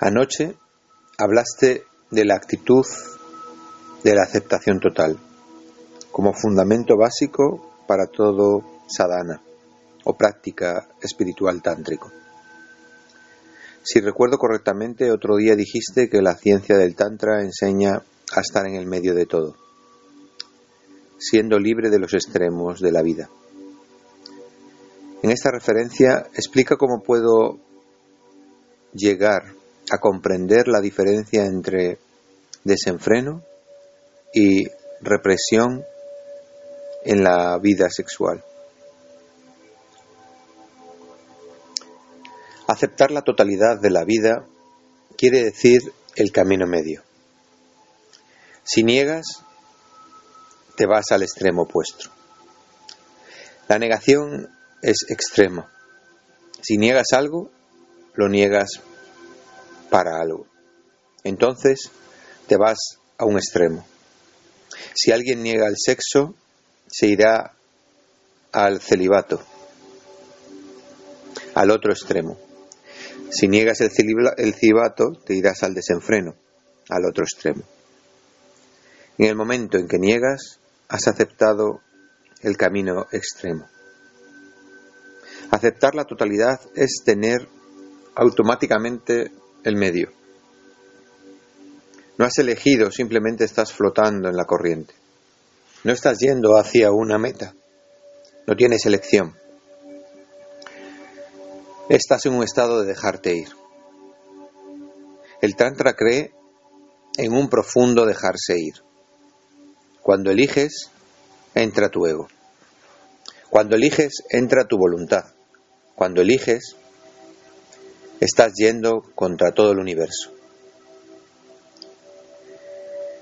Anoche hablaste de la actitud de la aceptación total como fundamento básico para todo sadhana o práctica espiritual tántrico. Si recuerdo correctamente, otro día dijiste que la ciencia del Tantra enseña a estar en el medio de todo, siendo libre de los extremos de la vida. En esta referencia explica cómo puedo llegar a comprender la diferencia entre desenfreno y represión en la vida sexual. Aceptar la totalidad de la vida quiere decir el camino medio. Si niegas, te vas al extremo opuesto. La negación es extrema. Si niegas algo, lo niegas para algo. Entonces te vas a un extremo. Si alguien niega el sexo, se irá al celibato, al otro extremo. Si niegas el celibato, te irás al desenfreno, al otro extremo. En el momento en que niegas, has aceptado el camino extremo. Aceptar la totalidad es tener automáticamente el medio. No has elegido, simplemente estás flotando en la corriente. No estás yendo hacia una meta. No tienes elección. Estás en un estado de dejarte ir. El Tantra cree en un profundo dejarse ir. Cuando eliges, entra tu ego. Cuando eliges, entra tu voluntad. Cuando eliges, estás yendo contra todo el universo.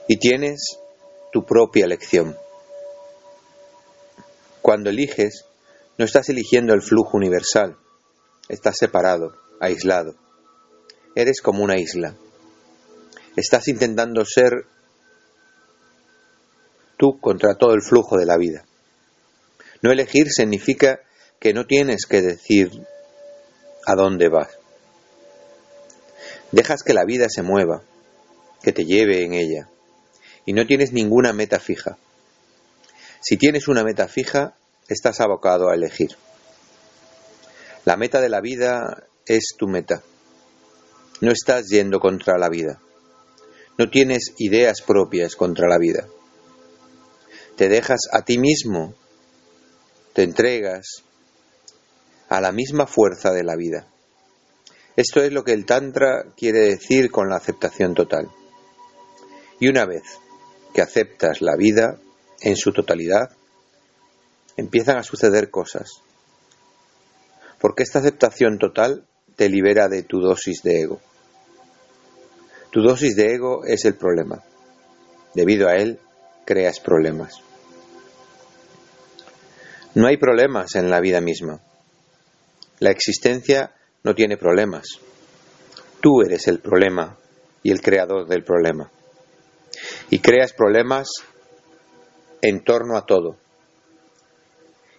Y tienes tu propia elección. Cuando eliges, no estás eligiendo el flujo universal, estás separado, aislado. Eres como una isla. Estás intentando ser tú contra todo el flujo de la vida. No elegir significa que no tienes que decir a dónde vas. Dejas que la vida se mueva, que te lleve en ella, y no tienes ninguna meta fija. Si tienes una meta fija, estás abocado a elegir. La meta de la vida es tu meta. No estás yendo contra la vida. No tienes ideas propias contra la vida. Te dejas a ti mismo, te entregas a la misma fuerza de la vida. Esto es lo que el Tantra quiere decir con la aceptación total. Y una vez que aceptas la vida en su totalidad, empiezan a suceder cosas. Porque esta aceptación total te libera de tu dosis de ego. Tu dosis de ego es el problema. Debido a él, creas problemas. No hay problemas en la vida misma. La existencia no tiene problemas. Tú eres el problema y el creador del problema. Y creas problemas en torno a todo.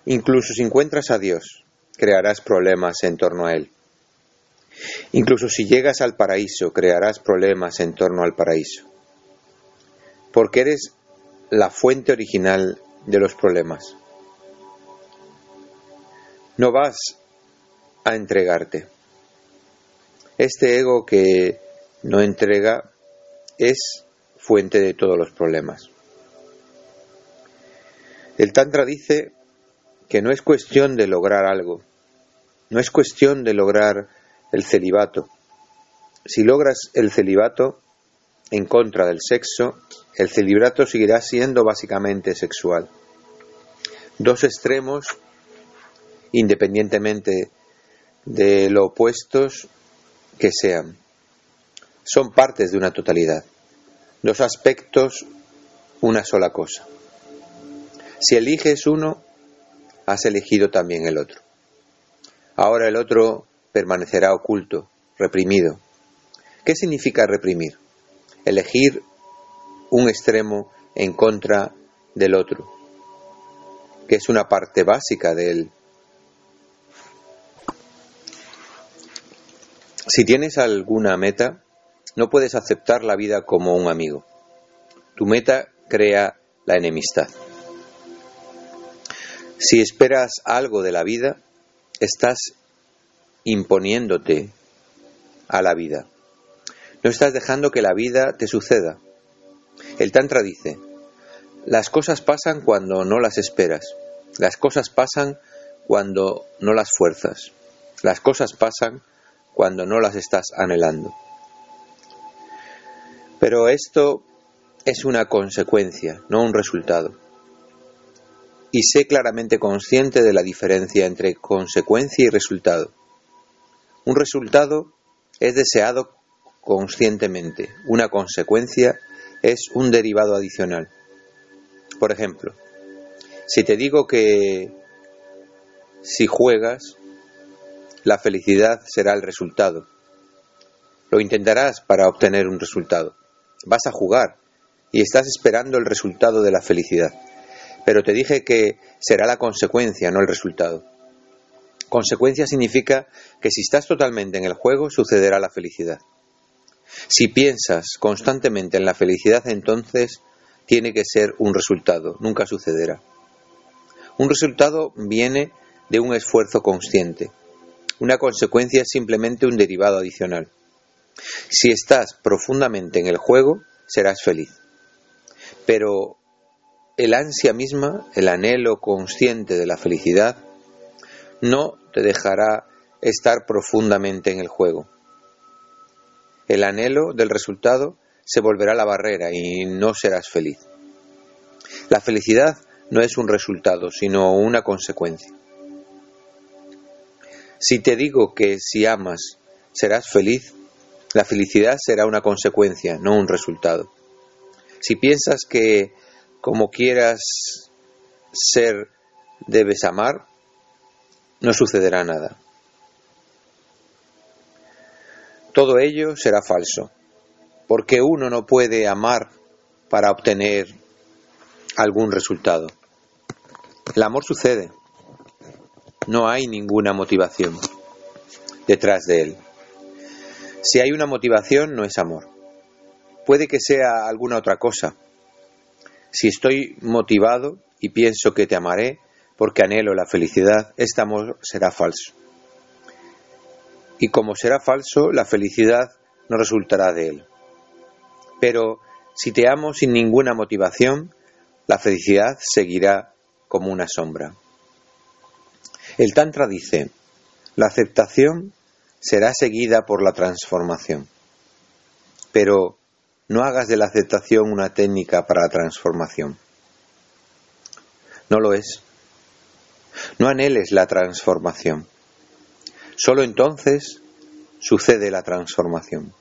Incluso si encuentras a Dios, crearás problemas en torno a Él. Incluso si llegas al paraíso, crearás problemas en torno al paraíso. Porque eres la fuente original de los problemas. No vas a entregarte. Este ego que no entrega es fuente de todos los problemas. El Tantra dice que no es cuestión de lograr algo, no es cuestión de lograr el celibato. Si logras el celibato en contra del sexo, el celibato seguirá siendo básicamente sexual. Dos extremos, independientemente de lo opuestos que sean. Son partes de una totalidad. Dos aspectos, una sola cosa. Si eliges uno, has elegido también el otro. Ahora el otro permanecerá oculto, reprimido. ¿Qué significa reprimir? Elegir un extremo en contra del otro, que es una parte básica de Si tienes alguna meta, no puedes aceptar la vida como un amigo. Tu meta crea la enemistad. Si esperas algo de la vida, estás imponiéndote a la vida. No estás dejando que la vida te suceda. El Tantra dice, las cosas pasan cuando no las esperas. Las cosas pasan cuando no las fuerzas. Las cosas pasan cuando no las estás anhelando. Pero esto es una consecuencia, no un resultado. Y sé claramente consciente de la diferencia entre consecuencia y resultado. Un resultado es deseado conscientemente, una consecuencia es un derivado adicional. Por ejemplo, si te digo que si juegas, la felicidad será el resultado. Lo intentarás para obtener un resultado. Vas a jugar y estás esperando el resultado de la felicidad. Pero te dije que será la consecuencia, no el resultado. Consecuencia significa que si estás totalmente en el juego, sucederá la felicidad. Si piensas constantemente en la felicidad, entonces tiene que ser un resultado, nunca sucederá. Un resultado viene de un esfuerzo consciente. Una consecuencia es simplemente un derivado adicional. Si estás profundamente en el juego, serás feliz. Pero el ansia misma, el anhelo consciente de la felicidad, no te dejará estar profundamente en el juego. El anhelo del resultado se volverá la barrera y no serás feliz. La felicidad no es un resultado, sino una consecuencia. Si te digo que si amas serás feliz, la felicidad será una consecuencia, no un resultado. Si piensas que como quieras ser debes amar, no sucederá nada. Todo ello será falso, porque uno no puede amar para obtener algún resultado. El amor sucede, no hay ninguna motivación detrás de él. Si hay una motivación, no es amor. Puede que sea alguna otra cosa. Si estoy motivado y pienso que te amaré porque anhelo la felicidad, este amor será falso. Y como será falso, la felicidad no resultará de él. Pero si te amo sin ninguna motivación, la felicidad seguirá como una sombra. El Tantra dice, la aceptación será seguida por la transformación. Pero no hagas de la aceptación una técnica para la transformación. No lo es. No anheles la transformación. Solo entonces sucede la transformación.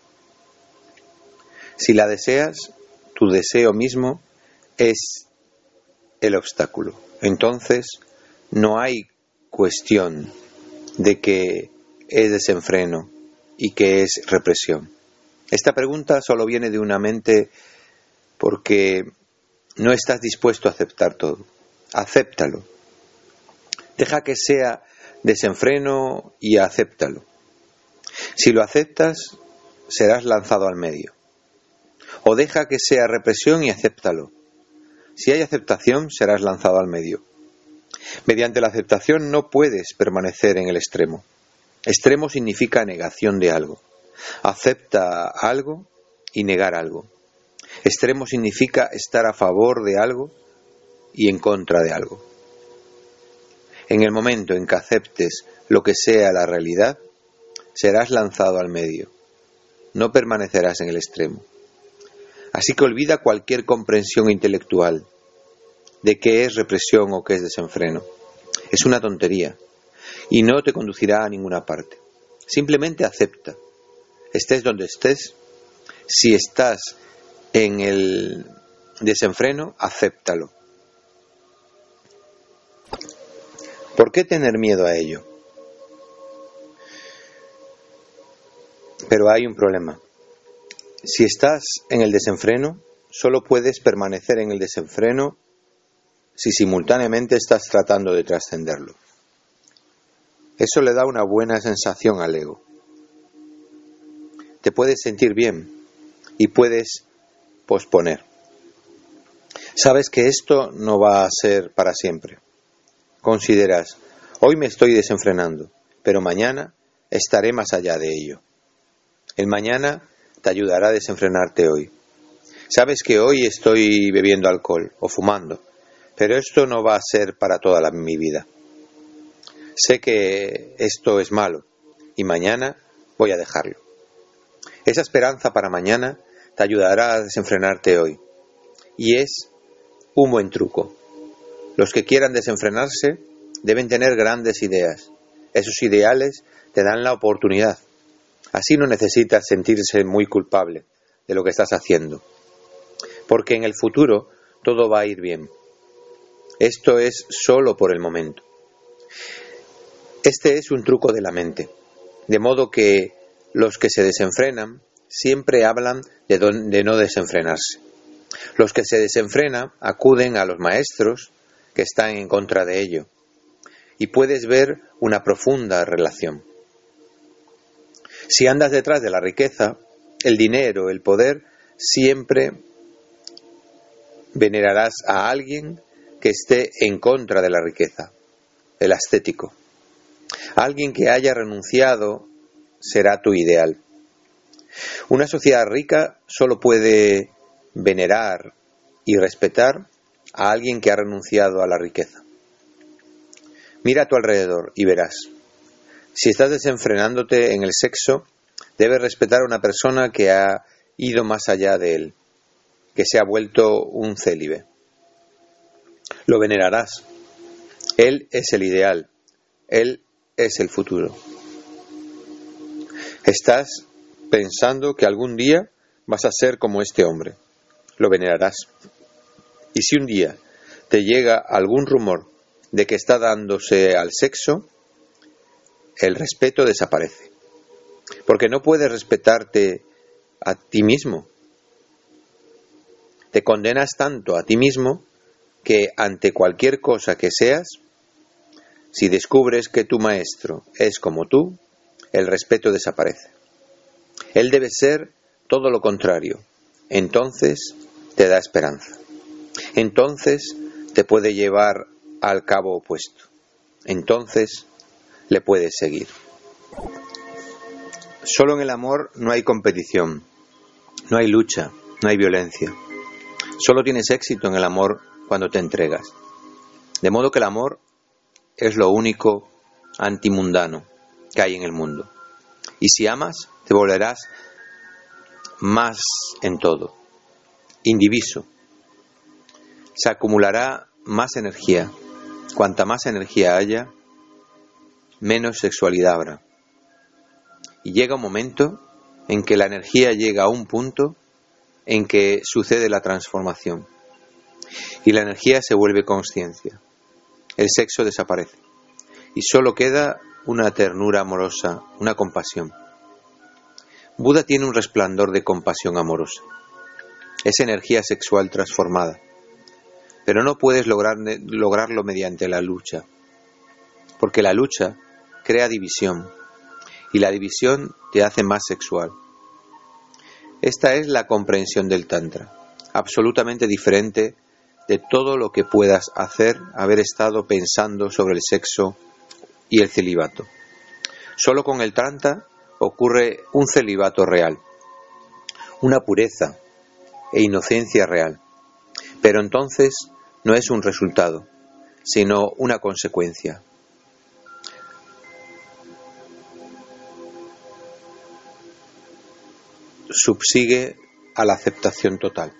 Si la deseas, tu deseo mismo es el obstáculo. Entonces no hay cuestión de que es desenfreno y que es represión. Esta pregunta solo viene de una mente porque no estás dispuesto a aceptar todo. Acéptalo. Deja que sea desenfreno y acéptalo. Si lo aceptas, serás lanzado al medio. O deja que sea represión y acéptalo. Si hay aceptación, serás lanzado al medio. Mediante la aceptación no puedes permanecer en el extremo. Extremo significa negación de algo. Acepta algo y negar algo. Extremo significa estar a favor de algo y en contra de algo. En el momento en que aceptes lo que sea la realidad, serás lanzado al medio. No permanecerás en el extremo. Así que olvida cualquier comprensión intelectual de qué es represión o qué es desenfreno. Es una tontería y no te conducirá a ninguna parte. Simplemente acepta. Estés donde estés, si estás en el desenfreno, acéptalo. ¿Por qué tener miedo a ello? Pero hay un problema. Si estás en el desenfreno, solo puedes permanecer en el desenfreno si simultáneamente estás tratando de trascenderlo. Eso le da una buena sensación al ego. Te puedes sentir bien, y puedes posponer. Sabes que esto no va a ser para siempre. Consideras, hoy me estoy desenfrenando, pero mañana estaré más allá de ello. El mañana te ayudará a desenfrenarte hoy. Sabes que hoy estoy bebiendo alcohol o fumando, pero esto no va a ser para toda mi vida. Sé que esto es malo y mañana voy a dejarlo. Esa esperanza para mañana te ayudará a desenfrenarte hoy. Y es un buen truco. Los que quieran desenfrenarse deben tener grandes ideas. Esos ideales te dan la oportunidad. Así no necesitas sentirse muy culpable de lo que estás haciendo. Porque en el futuro todo va a ir bien. Esto es solo por el momento. Este es un truco de la mente. De modo que los que se desenfrenan siempre hablan de, no desenfrenarse. Los que se desenfrenan acuden a los maestros que están en contra de ello. Y puedes ver una profunda relación. Si andas detrás de la riqueza, el dinero, el poder, siempre venerarás a alguien que esté en contra de la riqueza, el ascético. Alguien que haya renunciado será tu ideal. Una sociedad rica solo puede venerar y respetar a alguien que ha renunciado a la riqueza. Mira a tu alrededor y verás. Si estás desenfrenándote en el sexo, debes respetar a una persona que ha ido más allá de él, que se ha vuelto un célibe. Lo venerarás. Él es el ideal. Él es el futuro. Estás pensando que algún día vas a ser como este hombre. Lo venerarás. Y si un día te llega algún rumor de que está dándose al sexo, el respeto desaparece. Porque no puedes respetarte a ti mismo. Te condenas tanto a ti mismo que ante cualquier cosa que seas, si descubres que tu maestro es como tú, el respeto desaparece. Él debe ser todo lo contrario. Entonces te da esperanza. Entonces te puede llevar al cabo opuesto. Entonces le puedes seguir. Solo en el amor no hay competición, no hay lucha, no hay violencia. Solo tienes éxito en el amor cuando te entregas. De modo que el amor es lo único antimundano que hay en el mundo. Y si amas, te volverás más en todo, indiviso. Se acumulará más energía. Cuanta más energía haya, menos sexualidad habrá. Y llega un momento en que la energía llega a un punto en que sucede la transformación. Y la energía se vuelve conciencia. El sexo desaparece. Y solo queda una ternura amorosa, una compasión. Buda tiene un resplandor de compasión amorosa. Es energía sexual transformada. Pero no puedes lograrlo mediante la lucha, porque la lucha crea división y la división te hace más sexual. Esta es la comprensión del Tantra, absolutamente diferente de todo lo que puedas hacer haber estado pensando sobre el sexo y el celibato. Solo con el Tantra ocurre un celibato real, una pureza e inocencia real. Pero entonces no es un resultado, sino una consecuencia. Subsigue a la aceptación total.